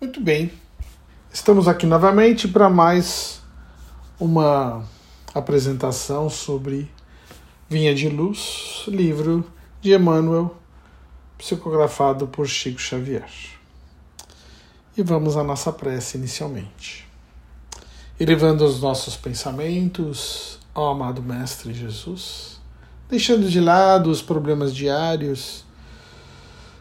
Muito bem. Estamos aqui novamente para mais uma apresentação sobre Vinha de Luz, livro de Emmanuel, psicografado por Chico Xavier. E vamos à nossa prece inicialmente. Elevando os nossos pensamentos ao amado Mestre Jesus, deixando de lado os problemas diários,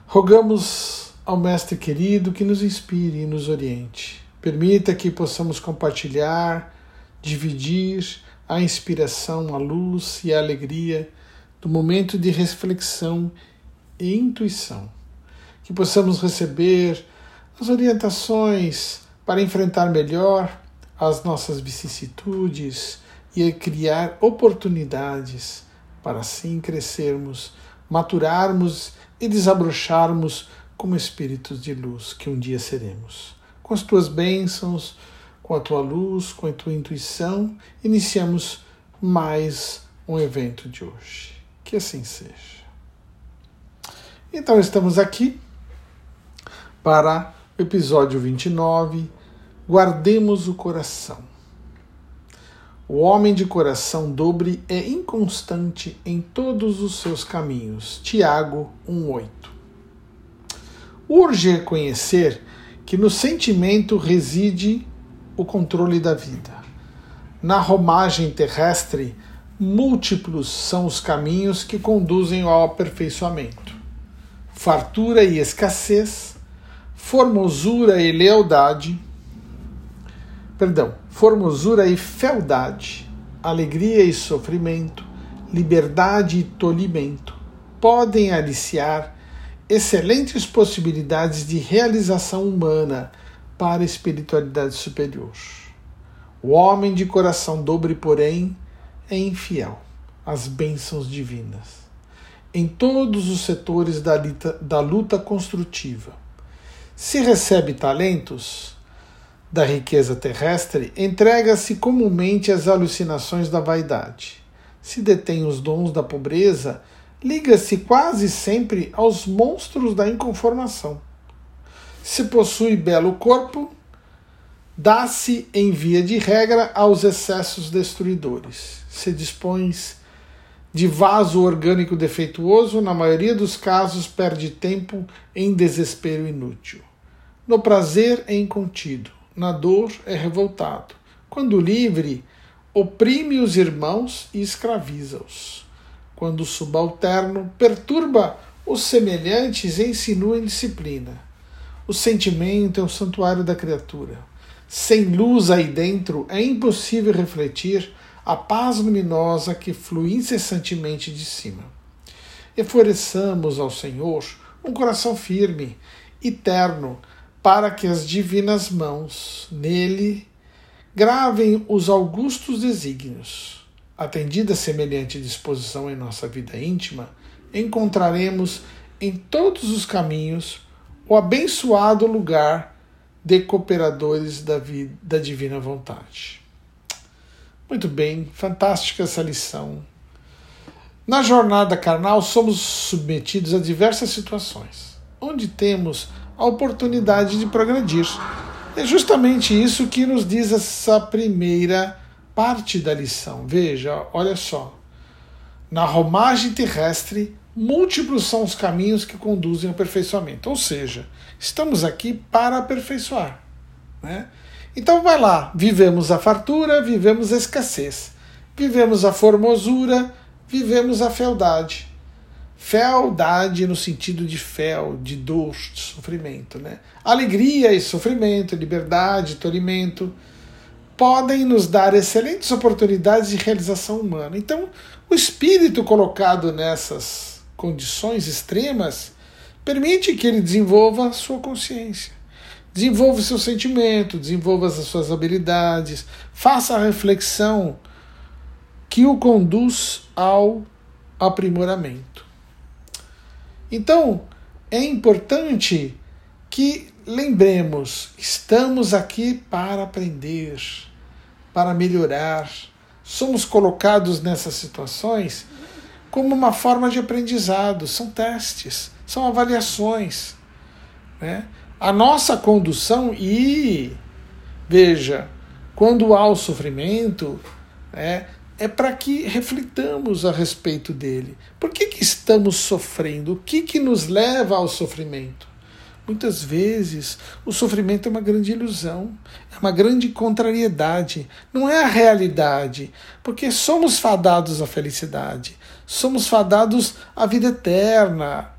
rogamos ao Mestre querido que nos inspire e nos oriente. Permita que possamos compartilhar, dividir a inspiração, a luz e a alegria do momento de reflexão e intuição. Que possamos receber as orientações para enfrentar melhor as nossas vicissitudes e criar oportunidades para assim crescermos, maturarmos e desabrocharmos como espíritos de luz que um dia seremos. Com as tuas bênçãos, com a tua luz, com a tua intuição, iniciamos mais um evento de hoje. Que assim seja. Então estamos aqui para o episódio 29 Guardemos o coração. O homem de coração dobre é inconstante em todos os seus caminhos. Tiago 1:8. Urge reconhecer que no sentimento reside o controle da vida. Na romagem terrestre, múltiplos são os caminhos que conduzem ao aperfeiçoamento. Fartura e escassez, formosura e lealdade, perdão, formosura e fealdade, alegria e sofrimento, liberdade e tolimento podem aliciar excelentes possibilidades de realização humana para a espiritualidade superior. O homem de coração dobre, porém, é infiel às bênçãos divinas. Em todos os setores da, da luta construtiva. Se recebe talentos, da riqueza terrestre, entrega-se comumente às alucinações da vaidade. Se detém os dons da pobreza, liga-se quase sempre aos monstros da inconformação. Se possui belo corpo, dá-se em via de regra aos excessos destruidores. Se dispõe de vaso orgânico defeituoso, na maioria dos casos perde tempo em desespero inútil. No prazer é incontido na dor é revoltado. Quando livre, oprime os irmãos e escraviza-os. Quando subalterno, perturba os semelhantes e insinua indisciplina. O sentimento é o santuário da criatura. Sem luz aí dentro, é impossível refletir a paz luminosa que flui incessantemente de cima. Ofereçamos ao Senhor um coração firme e terno, para que as divinas mãos nele gravem os augustos desígnios. Atendida semelhante disposição em nossa vida íntima, encontraremos em todos os caminhos o abençoado lugar de cooperadores da, vida, da divina vontade. Muito bem, fantástica essa lição. Na jornada carnal, somos submetidos a diversas situações, onde temos a oportunidade de progredir. É justamente isso que nos diz essa primeira parte da lição. Veja, olha só. Na romagem terrestre, múltiplos são os caminhos que conduzem ao aperfeiçoamento. Ou seja, estamos aqui para aperfeiçoar. Né? Então vai lá, vivemos a fartura, vivemos a escassez, vivemos a formosura, vivemos a fealdade. Fealdade no sentido de fel, de dor, de sofrimento. Né? Alegria e sofrimento, liberdade, tolimento, podem nos dar excelentes oportunidades de realização humana. Então, o espírito colocado nessas condições extremas permite que ele desenvolva sua consciência, desenvolva seu sentimento, desenvolva as suas habilidades, faça a reflexão que o conduz ao aprimoramento. Então, é importante que lembremos, estamos aqui para aprender, para melhorar. Somos colocados nessas situações como uma forma de aprendizado, são testes, são avaliações. Né? A nossa condução, e veja, quando há o sofrimento, é, é para que reflitamos a respeito dele. Por que, que estamos sofrendo? O que, que nos leva ao sofrimento? Muitas vezes o sofrimento é uma grande ilusão, é uma grande contrariedade, não é a realidade, porque somos fadados à felicidade, somos fadados à vida eterna.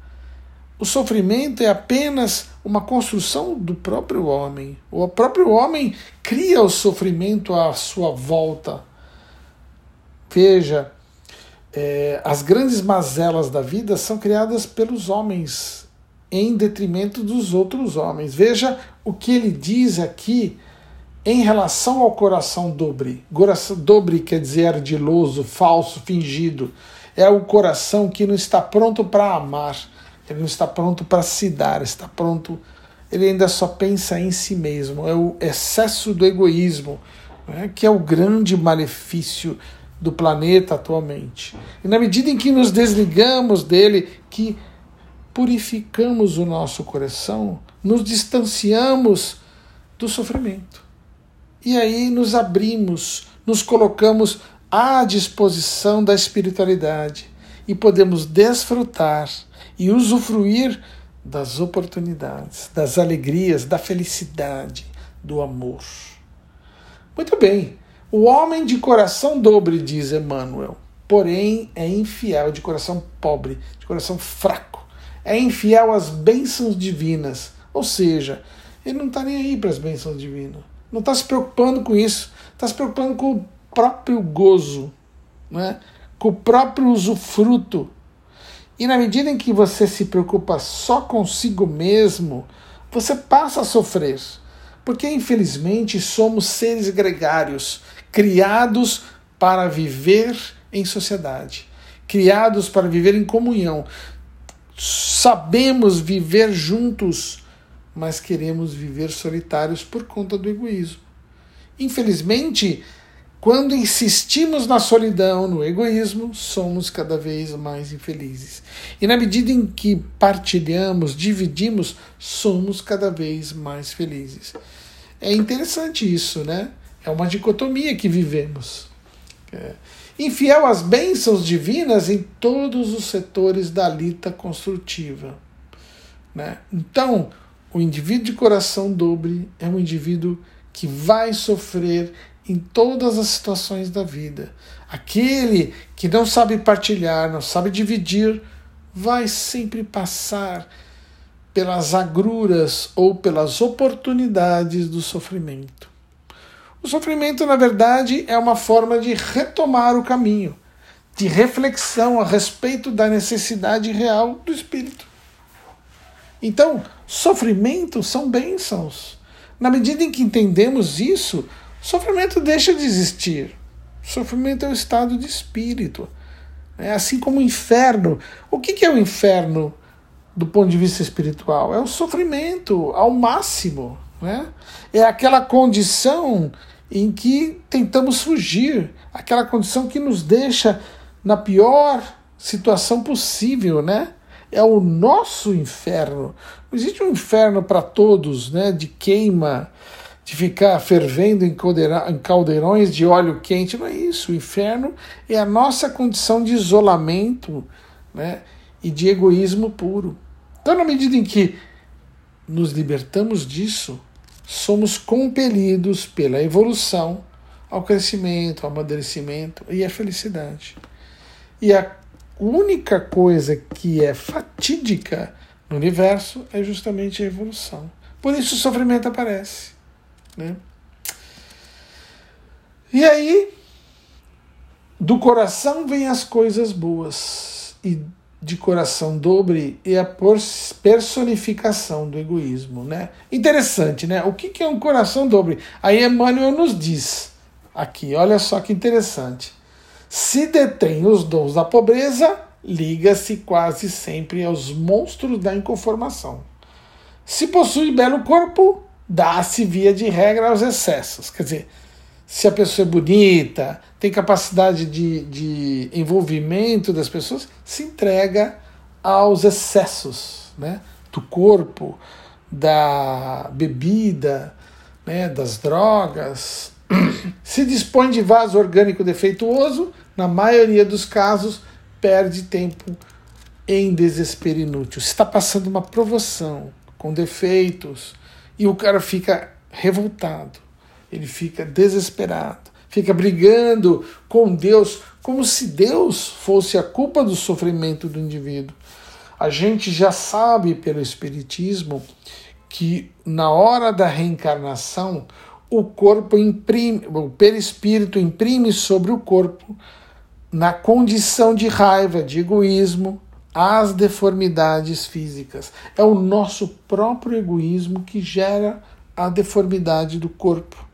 O sofrimento é apenas uma construção do próprio homem. O próprio homem cria o sofrimento à sua volta. Veja, é, as grandes mazelas da vida são criadas pelos homens em detrimento dos outros homens. Veja o que ele diz aqui em relação ao coração dobre. Dobre quer dizer ardiloso, falso, fingido. É o coração que não está pronto para amar, ele não está pronto para se dar, está pronto. Ele ainda só pensa em si mesmo. É o excesso do egoísmo, né, que é o grande malefício do planeta atualmente. E na medida em que nos desligamos dele, que purificamos o nosso coração, nos distanciamos do sofrimento. E aí nos abrimos, nos colocamos à disposição da espiritualidade e podemos desfrutar e usufruir das oportunidades, das alegrias, da felicidade, do amor. Muito bem. O homem de coração dobre, diz Emmanuel, porém é infiel, de coração pobre, de coração fraco é infiel às bênçãos divinas. Ou seja, ele não está nem aí para as bênçãos divinas. Não está se preocupando com isso. Está se preocupando com o próprio gozo, né? com o próprio usufruto. E na medida em que você se preocupa só consigo mesmo, você passa a sofrer. Porque, infelizmente, somos seres gregários, criados para viver em sociedade, criados para viver em comunhão sabemos viver juntos, mas queremos viver solitários por conta do egoísmo. Infelizmente, quando insistimos na solidão, no egoísmo, somos cada vez mais infelizes. E na medida em que partilhamos, dividimos, somos cada vez mais felizes. É interessante isso, né? É uma dicotomia que vivemos. É infiel às bênçãos divinas em todos os setores da lita construtiva. Né? Então, o indivíduo de coração dobre é um indivíduo que vai sofrer em todas as situações da vida. Aquele que não sabe partilhar, não sabe dividir, vai sempre passar pelas agruras ou pelas oportunidades do sofrimento. O sofrimento, na verdade, é uma forma de retomar o caminho, de reflexão a respeito da necessidade real do espírito. Então, sofrimento são bênçãos. Na medida em que entendemos isso, sofrimento deixa de existir. Sofrimento é o estado de espírito. É assim como o inferno. O que é o inferno do ponto de vista espiritual? É o sofrimento ao máximo. Né? É aquela condição em que tentamos fugir, aquela condição que nos deixa na pior situação possível, né? É o nosso inferno. Não existe um inferno para todos, né? De queima, de ficar fervendo em caldeirões de óleo quente. Não é isso. O inferno é a nossa condição de isolamento, né? E de egoísmo puro. Então, na medida em que nos libertamos disso, somos compelidos pela evolução ao crescimento, ao amadurecimento e à felicidade. E a única coisa que é fatídica no universo é justamente a evolução. Por isso o sofrimento aparece. Né? E aí, do coração vêm as coisas boas, e de coração dobre é a personificação do egoísmo, né? Interessante, né? O que é um coração dobre? Aí Emmanuel nos diz aqui, olha só que interessante. Se detém os dons da pobreza, liga-se quase sempre aos monstros da inconformação. Se possui belo corpo, dá-se via de regra aos excessos. Quer dizer, se a pessoa é bonita, tem capacidade de, de envolvimento das pessoas, se entrega aos excessos né, do corpo, da bebida, né, das drogas, se dispõe de vaso orgânico defeituoso, na maioria dos casos, perde tempo em desespero inútil. Está passando uma provação com defeitos e o cara fica revoltado, ele fica desesperado, fica brigando com Deus, como se Deus fosse a culpa do sofrimento do indivíduo. A gente já sabe pelo Espiritismo que na hora da reencarnação o corpo imprime, o perispírito imprime sobre o corpo, na condição de raiva, de egoísmo, as deformidades físicas. É o nosso próprio egoísmo que gera a deformidade do corpo.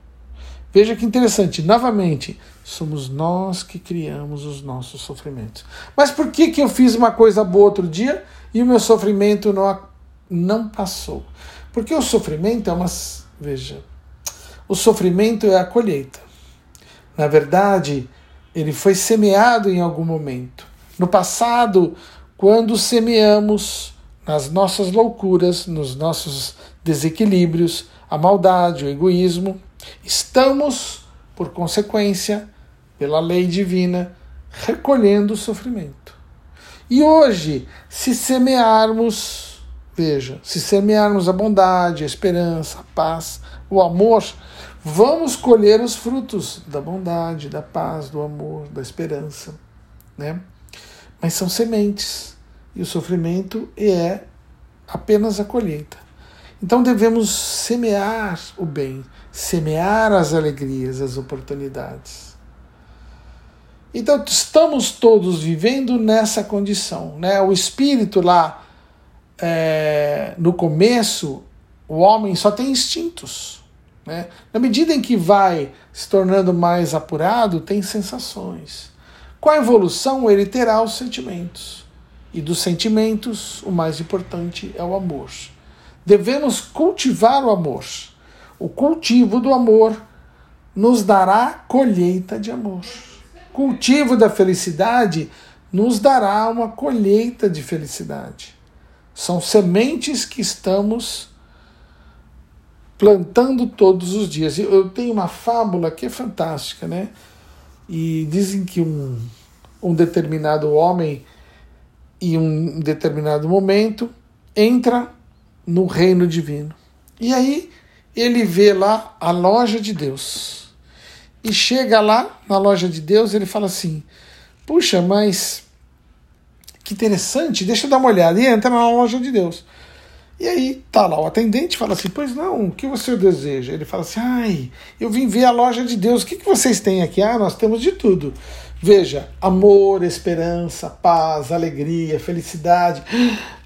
Veja que interessante, novamente, somos nós que criamos os nossos sofrimentos. Mas por que, que eu fiz uma coisa boa outro dia e o meu sofrimento não, não passou? Porque o sofrimento é uma. Veja, o sofrimento é a colheita. Na verdade, ele foi semeado em algum momento. No passado, quando semeamos nas nossas loucuras, nos nossos desequilíbrios, a maldade, o egoísmo, estamos, por consequência, pela lei divina, recolhendo o sofrimento. E hoje, se semearmos, veja, se semearmos a bondade, a esperança, a paz, o amor, vamos colher os frutos da bondade, da paz, do amor, da esperança, né? Mas são sementes e o sofrimento é apenas a colheita. Então devemos semear o bem, semear as alegrias, as oportunidades. Então estamos todos vivendo nessa condição, né? O espírito lá é, no começo, o homem só tem instintos né? Na medida em que vai se tornando mais apurado, tem sensações. Com a evolução, ele terá os sentimentos. E dos sentimentos, o mais importante é o amor. Devemos cultivar o amor. O cultivo do amor nos dará colheita de amor. Cultivo da felicidade nos dará uma colheita de felicidade. São sementes que estamos plantando todos os dias. Eu tenho uma fábula que é fantástica, né? E dizem que um, um determinado homem, em um determinado momento, entra no reino divino. E aí ele vê lá a loja de Deus. E chega lá na loja de Deus, ele fala assim: Puxa, mas que interessante, deixa eu dar uma olhada. E entra na loja de Deus. E aí tá lá o atendente fala assim: Pois não, o que você deseja? Ele fala assim: Ai, eu vim ver a loja de Deus, o que, que vocês têm aqui? Ah, nós temos de tudo. Veja, amor, esperança, paz, alegria, felicidade.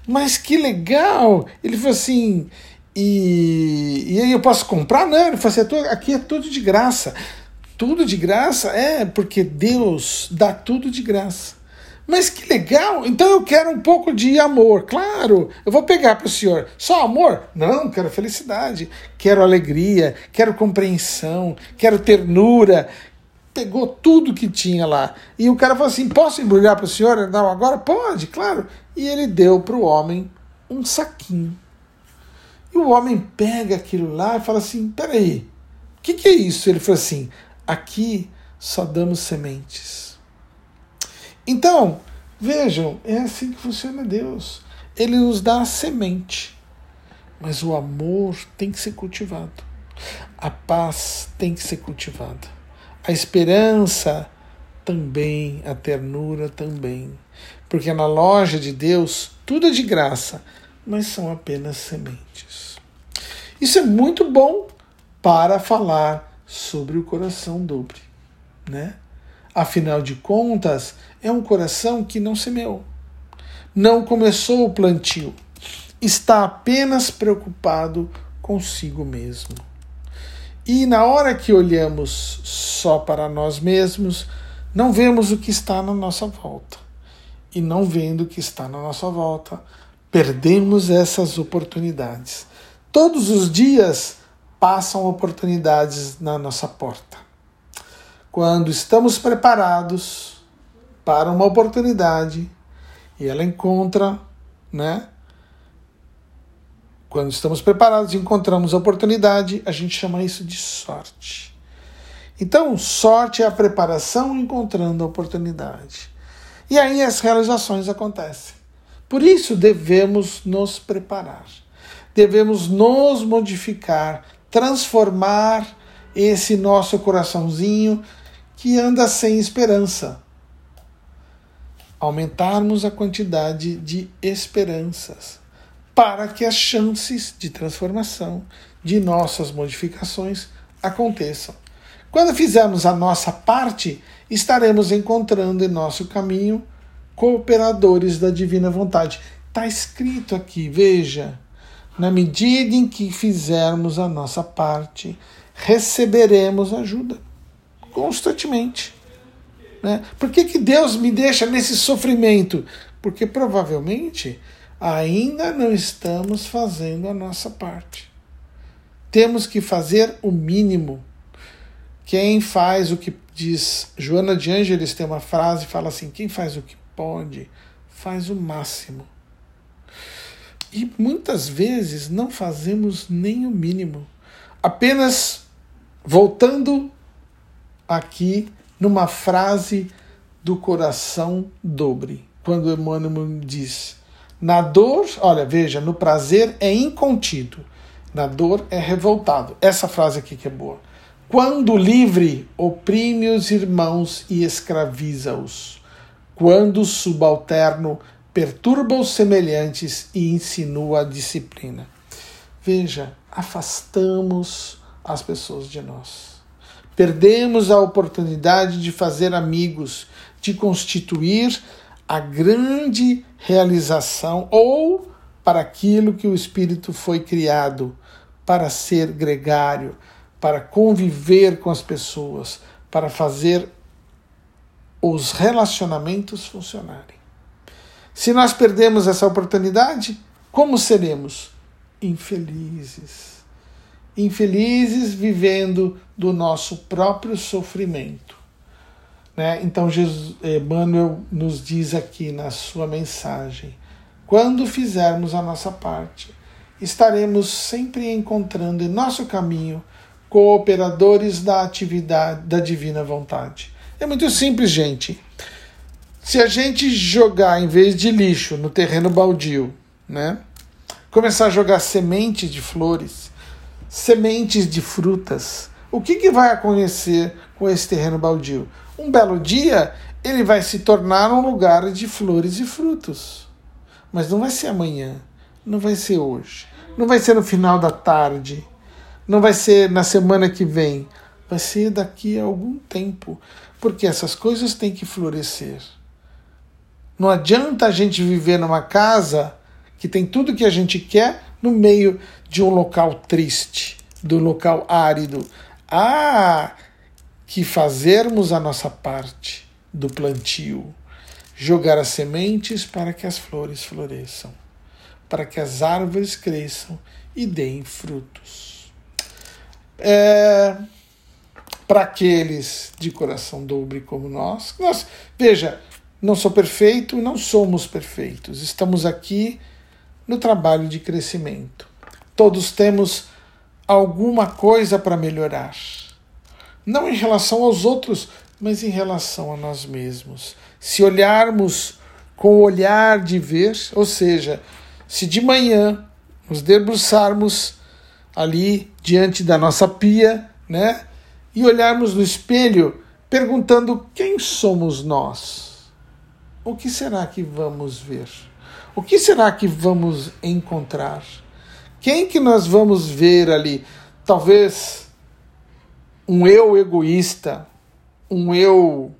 Mas que legal! Ele falou assim: E, e aí eu posso comprar? Não, ele falou assim: é Aqui é tudo de graça. Tudo de graça? É, porque Deus dá tudo de graça. Mas que legal! Então eu quero um pouco de amor. Claro, eu vou pegar para o senhor. Só amor? Não, quero felicidade, quero alegria, quero compreensão, quero ternura. Pegou tudo que tinha lá. E o cara falou assim: posso embrulhar para o senhor? Não, agora pode, claro. E ele deu para o homem um saquinho. E o homem pega aquilo lá e fala assim: peraí, o que, que é isso? Ele falou assim: aqui só damos sementes. Então, vejam, é assim que funciona Deus. Ele nos dá a semente, mas o amor tem que ser cultivado. A paz tem que ser cultivada. A esperança também, a ternura também. Porque na loja de Deus tudo é de graça, mas são apenas sementes. Isso é muito bom para falar sobre o coração dobre, né? Afinal de contas, é um coração que não semeou, não começou o plantio, está apenas preocupado consigo mesmo. E na hora que olhamos só para nós mesmos, não vemos o que está na nossa volta. E não vendo o que está na nossa volta, perdemos essas oportunidades. Todos os dias passam oportunidades na nossa porta quando estamos preparados para uma oportunidade e ela encontra, né, quando estamos preparados e encontramos a oportunidade, a gente chama isso de sorte. Então, sorte é a preparação encontrando a oportunidade. E aí as realizações acontecem. Por isso devemos nos preparar. Devemos nos modificar, transformar esse nosso coraçãozinho que anda sem esperança. Aumentarmos a quantidade de esperanças para que as chances de transformação, de nossas modificações aconteçam. Quando fizermos a nossa parte, estaremos encontrando em nosso caminho cooperadores da divina vontade. Está escrito aqui, veja. Na medida em que fizermos a nossa parte, receberemos ajuda constantemente. Né? Por que, que Deus me deixa nesse sofrimento? Porque provavelmente ainda não estamos fazendo a nossa parte. Temos que fazer o mínimo. Quem faz o que diz Joana de Ângeles tem uma frase fala assim: quem faz o que pode, faz o máximo. E muitas vezes não fazemos nem o mínimo. Apenas voltando aqui numa frase do coração dobre, quando Emmanuel diz: Na dor, olha, veja, no prazer é incontido, na dor é revoltado. Essa frase aqui que é boa. Quando livre, oprime os irmãos e escraviza-os. Quando subalterno, perturba os semelhantes e insinua a disciplina. Veja, afastamos as pessoas de nós. Perdemos a oportunidade de fazer amigos, de constituir a grande realização ou para aquilo que o espírito foi criado para ser gregário, para conviver com as pessoas, para fazer os relacionamentos funcionarem. Se nós perdemos essa oportunidade, como seremos? Infelizes. Infelizes vivendo do nosso próprio sofrimento. Né? Então, Jesus, Emmanuel nos diz aqui na sua mensagem: quando fizermos a nossa parte, estaremos sempre encontrando em nosso caminho cooperadores da atividade da divina vontade. É muito simples, gente. Se a gente jogar, em vez de lixo, no terreno baldio, né? Começar a jogar sementes de flores, sementes de frutas, o que, que vai acontecer com esse terreno baldio? Um belo dia, ele vai se tornar um lugar de flores e frutos. Mas não vai ser amanhã, não vai ser hoje, não vai ser no final da tarde, não vai ser na semana que vem, vai ser daqui a algum tempo, porque essas coisas têm que florescer. Não adianta a gente viver numa casa que tem tudo que a gente quer no meio de um local triste, do local árido. Há que fazermos a nossa parte do plantio, jogar as sementes para que as flores floresçam, para que as árvores cresçam e deem frutos. É, para aqueles de coração dobre como nós, nós veja, não sou perfeito, não somos perfeitos. Estamos aqui no trabalho de crescimento. Todos temos alguma coisa para melhorar. Não em relação aos outros, mas em relação a nós mesmos. Se olharmos com o olhar de ver, ou seja, se de manhã nos debruçarmos ali diante da nossa pia, né, e olharmos no espelho perguntando quem somos nós o que será que vamos ver? O que será que vamos encontrar? Quem que nós vamos ver ali? Talvez um eu egoísta, um eu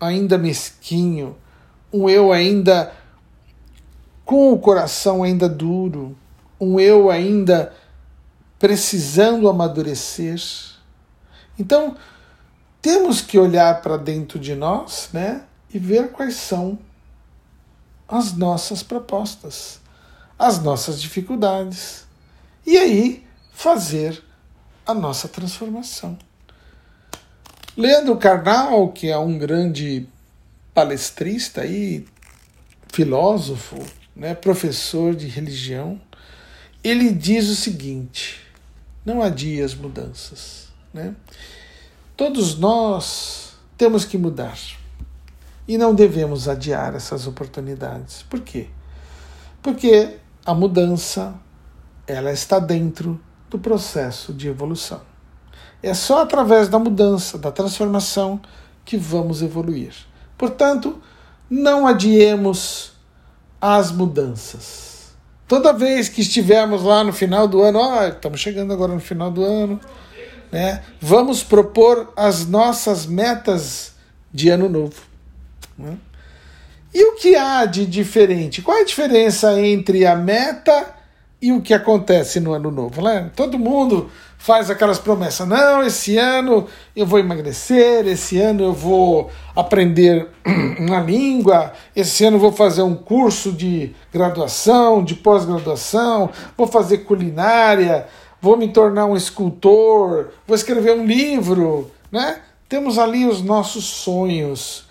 ainda mesquinho, um eu ainda com o coração ainda duro, um eu ainda precisando amadurecer. Então, temos que olhar para dentro de nós, né? e ver quais são as nossas propostas, as nossas dificuldades. E aí fazer a nossa transformação. Leandro Carnal, que é um grande palestrista e filósofo, né, professor de religião, ele diz o seguinte: não adie as mudanças. Né? Todos nós temos que mudar e não devemos adiar essas oportunidades. Por quê? Porque a mudança ela está dentro do processo de evolução. É só através da mudança, da transformação, que vamos evoluir. Portanto, não adiemos as mudanças. Toda vez que estivermos lá no final do ano, ó, estamos chegando agora no final do ano, né? Vamos propor as nossas metas de ano novo. Né? E o que há de diferente? Qual é a diferença entre a meta e o que acontece no ano novo? Né? Todo mundo faz aquelas promessas. Não, esse ano eu vou emagrecer, esse ano eu vou aprender uma língua, esse ano eu vou fazer um curso de graduação, de pós-graduação, vou fazer culinária, vou me tornar um escultor, vou escrever um livro, né? Temos ali os nossos sonhos.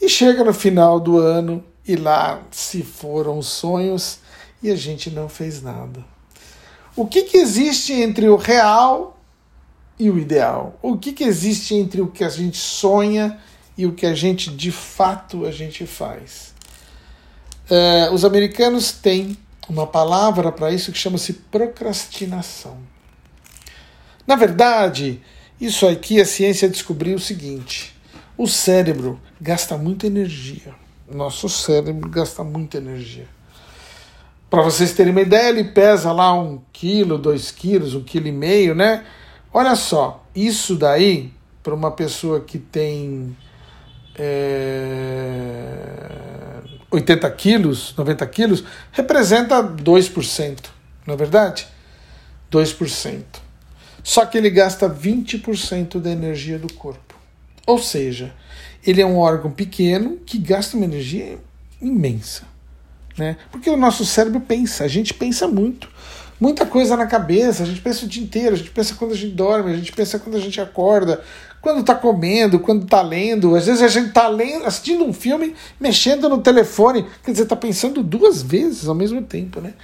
E chega no final do ano e lá se foram os sonhos e a gente não fez nada. O que, que existe entre o real e o ideal? O que, que existe entre o que a gente sonha e o que a gente de fato a gente faz? Uh, os americanos têm uma palavra para isso que chama-se procrastinação. Na verdade, isso aqui a ciência descobriu o seguinte: o cérebro gasta muita energia. Nosso cérebro gasta muita energia. Para vocês terem uma ideia, ele pesa lá um quilo, dois quilos, um quilo e meio, né? Olha só, isso daí, para uma pessoa que tem é, 80 quilos, 90 quilos, representa 2%, não é verdade? 2%. Só que ele gasta 20% da energia do corpo. Ou seja, ele é um órgão pequeno que gasta uma energia imensa. Né? Porque o nosso cérebro pensa, a gente pensa muito. Muita coisa na cabeça, a gente pensa o dia inteiro, a gente pensa quando a gente dorme, a gente pensa quando a gente acorda, quando está comendo, quando está lendo. Às vezes a gente está lendo, assistindo um filme, mexendo no telefone, quer dizer, está pensando duas vezes ao mesmo tempo. Né?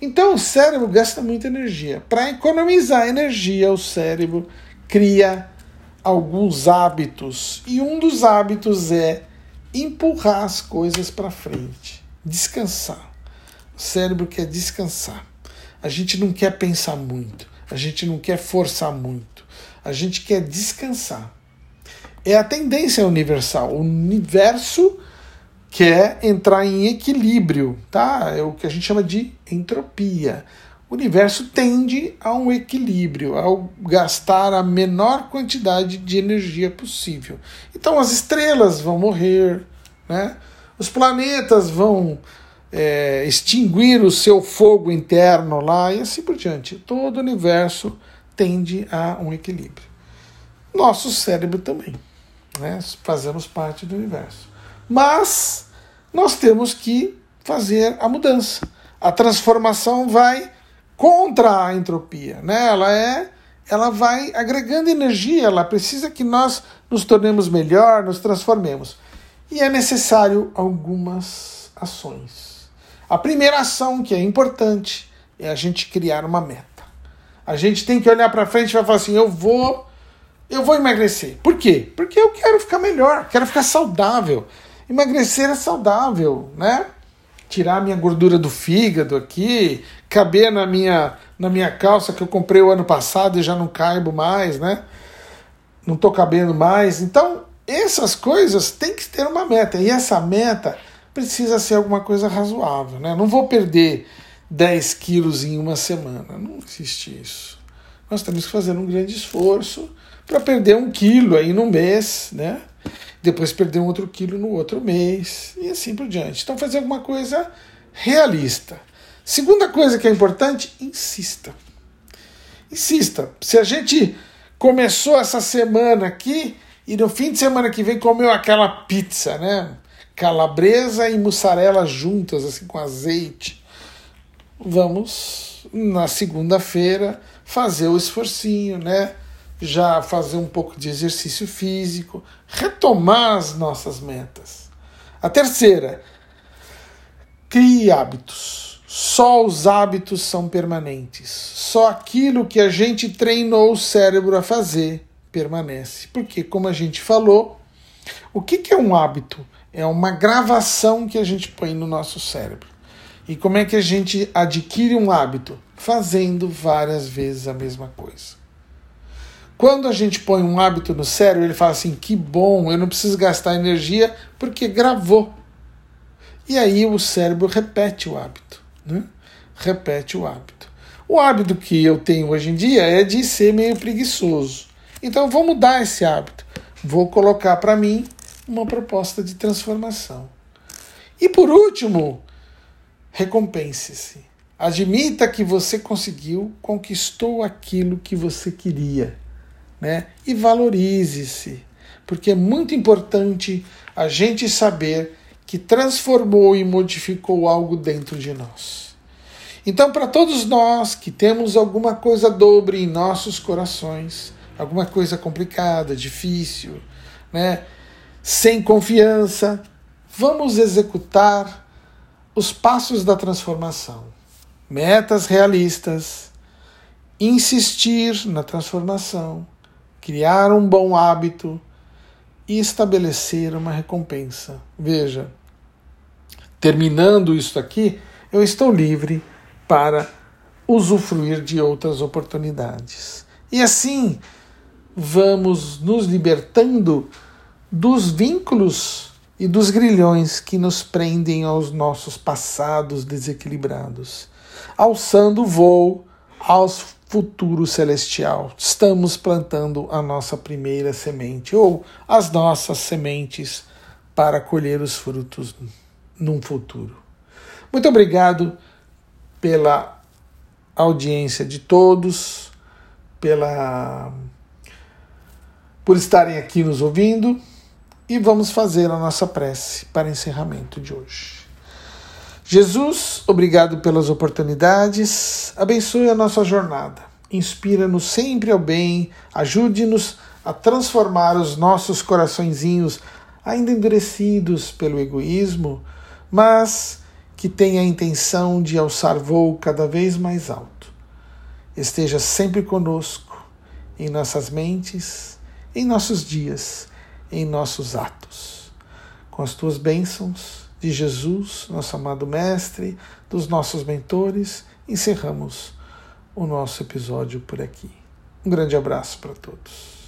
Então o cérebro gasta muita energia. Para economizar energia, o cérebro cria alguns hábitos. E um dos hábitos é empurrar as coisas para frente descansar. O cérebro quer descansar. A gente não quer pensar muito, a gente não quer forçar muito, a gente quer descansar. É a tendência universal. O universo quer entrar em equilíbrio, tá? É o que a gente chama de entropia. O universo tende a um equilíbrio, ao gastar a menor quantidade de energia possível. Então as estrelas vão morrer, né? os planetas vão é, extinguir o seu fogo interno lá e assim por diante. Todo o universo tende a um equilíbrio. Nosso cérebro também. Né? Fazemos parte do universo. Mas nós temos que fazer a mudança. A transformação vai contra a entropia. Né? Ela é ela vai agregando energia, ela precisa que nós nos tornemos melhor, nos transformemos. E é necessário algumas ações. A primeira ação, que é importante, é a gente criar uma meta. A gente tem que olhar para frente e falar assim: eu vou, eu vou emagrecer. Por quê? Porque eu quero ficar melhor, quero ficar saudável. Emagrecer é saudável, né? Tirar minha gordura do fígado aqui, caber na minha na minha calça que eu comprei o ano passado e já não caibo mais, né? Não tô cabendo mais. Então, essas coisas tem que ter uma meta. E essa meta precisa ser alguma coisa razoável. Né? Não vou perder 10 quilos em uma semana. Não existe isso. Nós temos que fazer um grande esforço para perder um quilo aí no mês, né? Depois perder um outro quilo no outro mês e assim por diante. Então fazer alguma coisa realista. Segunda coisa que é importante, insista. Insista. Se a gente começou essa semana aqui e no fim de semana que vem comeu aquela pizza, né? Calabresa e mussarela juntas, assim, com azeite. Vamos, na segunda-feira, fazer o esforcinho, né? Já fazer um pouco de exercício físico, retomar as nossas metas. A terceira, crie hábitos. Só os hábitos são permanentes. Só aquilo que a gente treinou o cérebro a fazer permanece. Porque, como a gente falou, o que, que é um hábito? É uma gravação que a gente põe no nosso cérebro. E como é que a gente adquire um hábito? Fazendo várias vezes a mesma coisa. Quando a gente põe um hábito no cérebro, ele fala assim: que bom, eu não preciso gastar energia porque gravou. E aí o cérebro repete o hábito. Né? Repete o hábito. O hábito que eu tenho hoje em dia é de ser meio preguiçoso. Então vou mudar esse hábito. Vou colocar para mim uma proposta de transformação. E por último, recompense-se. Admita que você conseguiu, conquistou aquilo que você queria, né? E valorize-se, porque é muito importante a gente saber que transformou e modificou algo dentro de nós. Então, para todos nós que temos alguma coisa dobre em nossos corações, alguma coisa complicada, difícil, né? Sem confiança, vamos executar os passos da transformação. Metas realistas, insistir na transformação, criar um bom hábito e estabelecer uma recompensa. Veja, terminando isso aqui, eu estou livre para usufruir de outras oportunidades. E assim, vamos nos libertando dos vínculos e dos grilhões que nos prendem aos nossos passados desequilibrados, alçando o voo aos futuro celestial. Estamos plantando a nossa primeira semente ou as nossas sementes para colher os frutos num futuro. Muito obrigado pela audiência de todos, pela por estarem aqui nos ouvindo e vamos fazer a nossa prece para encerramento de hoje. Jesus, obrigado pelas oportunidades, abençoe a nossa jornada, inspira-nos sempre ao bem, ajude-nos a transformar os nossos coraçõezinhos ainda endurecidos pelo egoísmo, mas que tenha a intenção de alçar voo cada vez mais alto. Esteja sempre conosco, em nossas mentes, em nossos dias em nossos atos. Com as tuas bênçãos de Jesus, nosso amado Mestre, dos nossos mentores, encerramos o nosso episódio por aqui. Um grande abraço para todos.